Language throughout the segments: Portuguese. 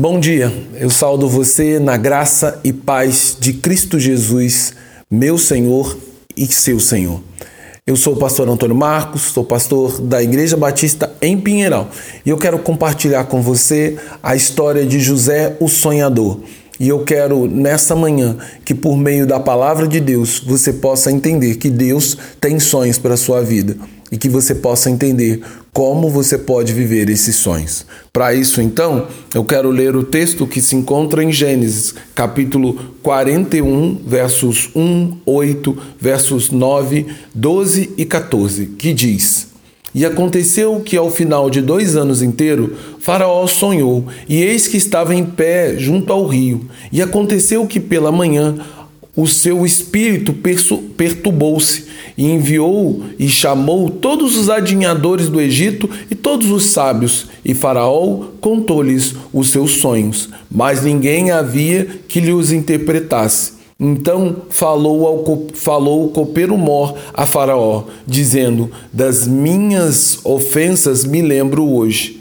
Bom dia, eu saldo você na graça e paz de Cristo Jesus, meu Senhor e seu Senhor. Eu sou o pastor Antônio Marcos, sou pastor da Igreja Batista em Pinheiral e eu quero compartilhar com você a história de José o Sonhador. E eu quero nessa manhã que por meio da palavra de Deus você possa entender que Deus tem sonhos para a sua vida e que você possa entender como você pode viver esses sonhos. Para isso, então, eu quero ler o texto que se encontra em Gênesis, capítulo 41, versos 1, 8, versos 9, 12 e 14, que diz: E aconteceu que ao final de dois anos inteiro, Faraó sonhou, e eis que estava em pé junto ao rio. E aconteceu que pela manhã o seu espírito perturbou-se e enviou e chamou todos os adivinhadores do Egito e todos os sábios, e Faraó contou-lhes os seus sonhos, mas ninguém havia que lhe os interpretasse. Então falou, ao, falou o copeiro Mor a Faraó, dizendo: Das minhas ofensas me lembro hoje.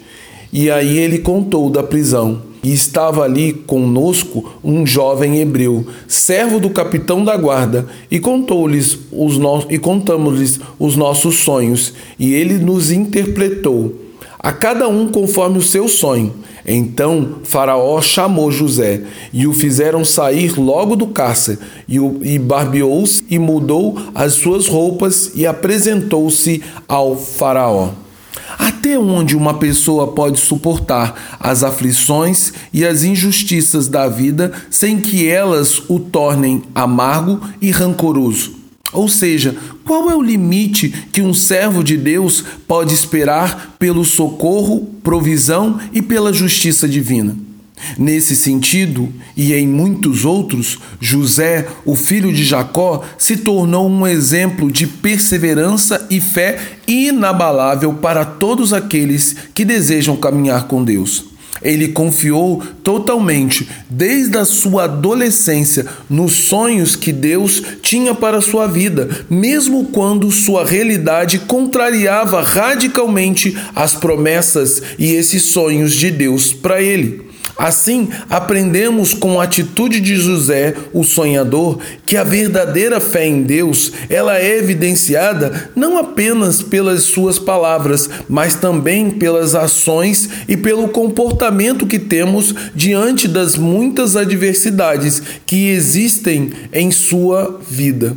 E aí ele contou da prisão e estava ali conosco um jovem hebreu, servo do capitão da guarda, e contou-lhes os no... e contamos-lhes os nossos sonhos, e ele nos interpretou, a cada um conforme o seu sonho. Então Faraó chamou José e o fizeram sair logo do cárcere, e, o... e barbeou-se e mudou as suas roupas e apresentou-se ao Faraó. Até onde uma pessoa pode suportar as aflições e as injustiças da vida sem que elas o tornem amargo e rancoroso? Ou seja, qual é o limite que um servo de Deus pode esperar pelo socorro, provisão e pela justiça divina? Nesse sentido, e em muitos outros, José, o filho de Jacó, se tornou um exemplo de perseverança e fé inabalável para todos aqueles que desejam caminhar com Deus. Ele confiou totalmente, desde a sua adolescência, nos sonhos que Deus tinha para sua vida, mesmo quando sua realidade contrariava radicalmente as promessas e esses sonhos de Deus para ele. Assim, aprendemos com a atitude de José, o sonhador, que a verdadeira fé em Deus, ela é evidenciada não apenas pelas suas palavras, mas também pelas ações e pelo comportamento que temos diante das muitas adversidades que existem em sua vida.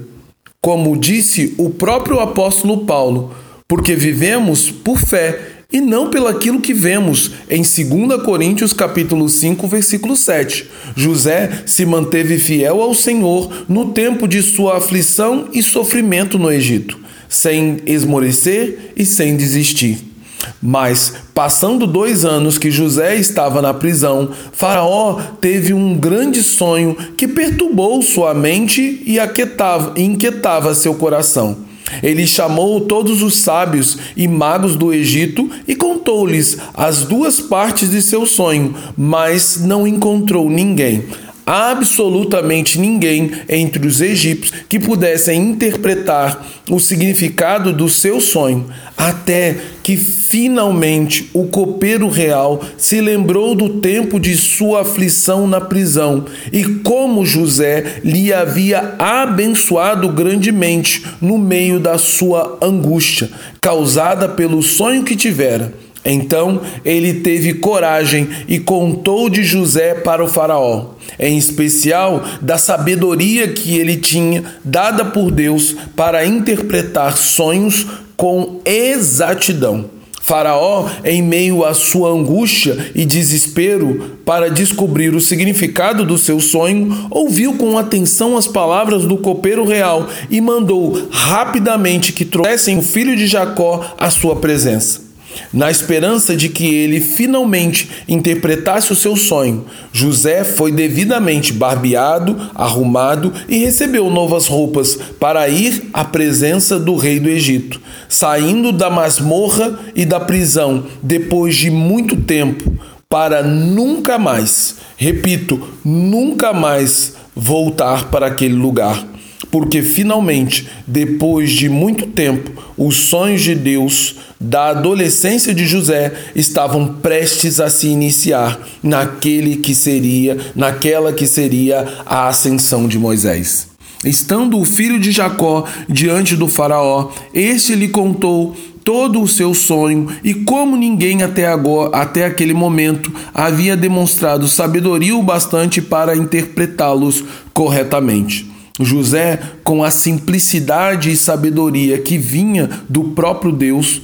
Como disse o próprio apóstolo Paulo, porque vivemos por fé e não pelo aquilo que vemos em 2 Coríntios capítulo 5, versículo 7. José se manteve fiel ao Senhor no tempo de sua aflição e sofrimento no Egito, sem esmorecer e sem desistir. Mas, passando dois anos que José estava na prisão, Faraó teve um grande sonho que perturbou sua mente e inquietava seu coração. Ele chamou todos os sábios e magos do Egito e contou-lhes as duas partes de seu sonho, mas não encontrou ninguém absolutamente ninguém entre os egípcios que pudesse interpretar o significado do seu sonho, até que finalmente o copeiro real se lembrou do tempo de sua aflição na prisão e como José lhe havia abençoado grandemente no meio da sua angústia, causada pelo sonho que tivera. Então ele teve coragem e contou de José para o Faraó, em especial da sabedoria que ele tinha dada por Deus para interpretar sonhos com exatidão. Faraó, em meio à sua angústia e desespero para descobrir o significado do seu sonho, ouviu com atenção as palavras do copeiro real e mandou rapidamente que trouxessem o filho de Jacó à sua presença. Na esperança de que ele finalmente interpretasse o seu sonho, José foi devidamente barbeado, arrumado e recebeu novas roupas para ir à presença do rei do Egito, saindo da masmorra e da prisão depois de muito tempo, para nunca mais, repito, nunca mais voltar para aquele lugar porque finalmente, depois de muito tempo, os sonhos de Deus da adolescência de José estavam prestes a se iniciar naquele que seria, naquela que seria a ascensão de Moisés. Estando o filho de Jacó diante do Faraó, este lhe contou todo o seu sonho e como ninguém até agora, até aquele momento, havia demonstrado sabedoria o bastante para interpretá-los corretamente. José, com a simplicidade e sabedoria que vinha do próprio Deus,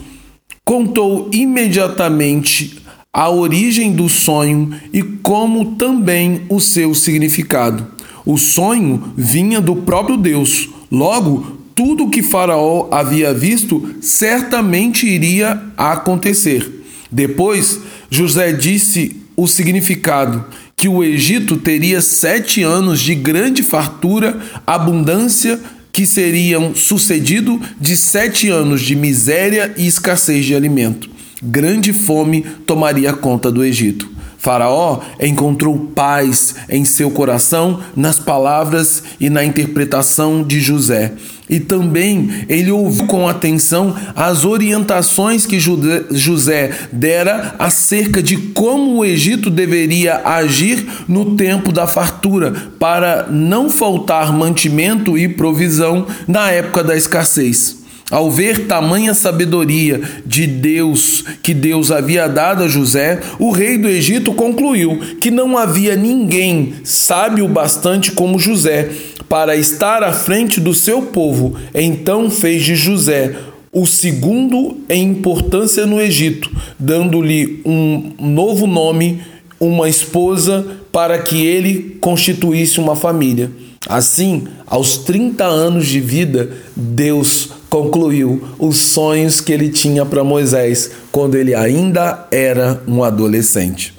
contou imediatamente a origem do sonho e como também o seu significado. O sonho vinha do próprio Deus. Logo, tudo o que Faraó havia visto certamente iria acontecer. Depois, José disse o significado: que o Egito teria sete anos de grande fartura, abundância, que seriam sucedido de sete anos de miséria e escassez de alimento. Grande fome tomaria conta do Egito. Faraó encontrou paz em seu coração nas palavras e na interpretação de José. E também ele ouviu com atenção as orientações que José dera acerca de como o Egito deveria agir no tempo da fartura, para não faltar mantimento e provisão na época da escassez. Ao ver tamanha sabedoria de Deus que Deus havia dado a José, o rei do Egito concluiu que não havia ninguém sábio bastante como José para estar à frente do seu povo. Então fez de José o segundo em importância no Egito, dando-lhe um novo nome, uma esposa, para que ele constituísse uma família. Assim, aos 30 anos de vida, Deus concluiu os sonhos que ele tinha para Moisés quando ele ainda era um adolescente.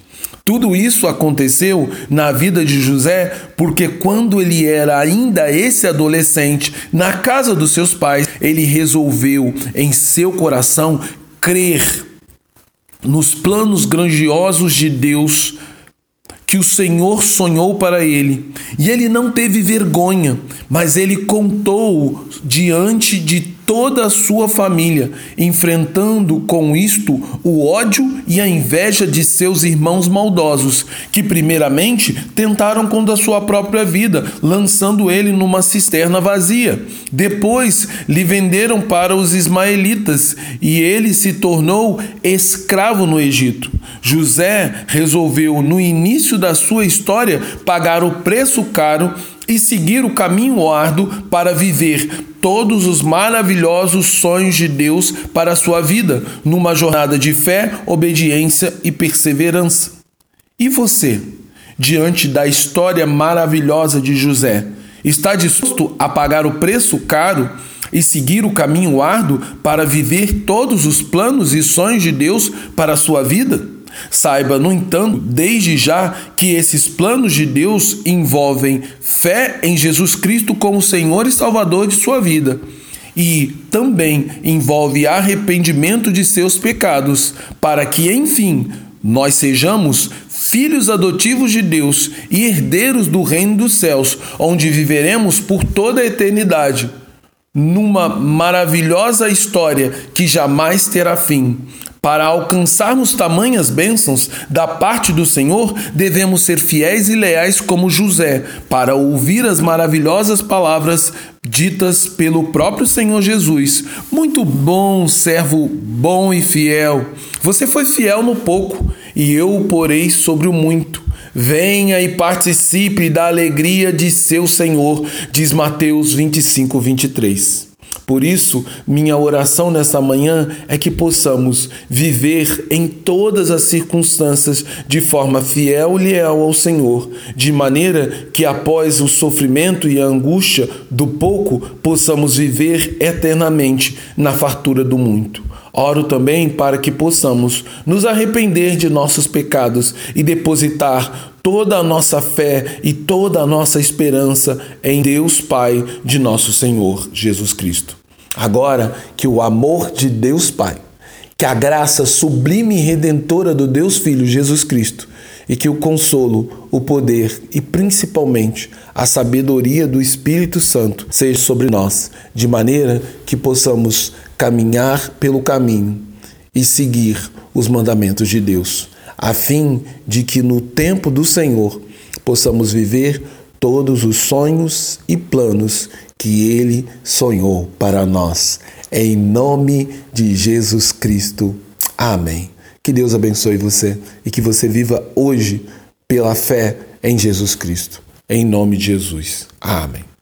Tudo isso aconteceu na vida de José porque, quando ele era ainda esse adolescente, na casa dos seus pais, ele resolveu em seu coração crer nos planos grandiosos de Deus que o Senhor sonhou para ele. E ele não teve vergonha, mas ele contou diante de toda a sua família, enfrentando com isto o ódio e a inveja de seus irmãos maldosos, que primeiramente tentaram contra a sua própria vida, lançando ele numa cisterna vazia. Depois lhe venderam para os ismaelitas e ele se tornou escravo no Egito. José resolveu, no início da sua história, pagar o preço caro e seguir o caminho árduo para viver todos os maravilhosos sonhos de Deus para a sua vida, numa jornada de fé, obediência e perseverança. E você, diante da história maravilhosa de José, está disposto a pagar o preço caro e seguir o caminho árduo para viver todos os planos e sonhos de Deus para a sua vida? Saiba, no entanto, desde já que esses planos de Deus envolvem fé em Jesus Cristo como Senhor e Salvador de sua vida. E também envolve arrependimento de seus pecados, para que, enfim, nós sejamos filhos adotivos de Deus e herdeiros do reino dos céus, onde viveremos por toda a eternidade, numa maravilhosa história que jamais terá fim. Para alcançarmos tamanhas bênçãos da parte do Senhor, devemos ser fiéis e leais como José, para ouvir as maravilhosas palavras ditas pelo próprio Senhor Jesus. Muito bom, servo bom e fiel. Você foi fiel no pouco, e eu o porei sobre o muito. Venha e participe da alegria de seu Senhor, diz Mateus 25, 23. Por isso, minha oração nesta manhã é que possamos viver em todas as circunstâncias de forma fiel e leal ao Senhor, de maneira que após o sofrimento e a angústia do pouco, possamos viver eternamente na fartura do muito. Oro também para que possamos nos arrepender de nossos pecados e depositar toda a nossa fé e toda a nossa esperança em Deus Pai de nosso Senhor Jesus Cristo. Agora que o amor de Deus Pai, que a graça sublime e redentora do Deus Filho Jesus Cristo e que o consolo, o poder e principalmente a sabedoria do Espírito Santo seja sobre nós, de maneira que possamos caminhar pelo caminho e seguir os mandamentos de Deus, a fim de que no tempo do Senhor possamos viver todos os sonhos e planos que ele sonhou para nós. Em nome de Jesus Cristo. Amém. Que Deus abençoe você e que você viva hoje pela fé em Jesus Cristo. Em nome de Jesus. Amém.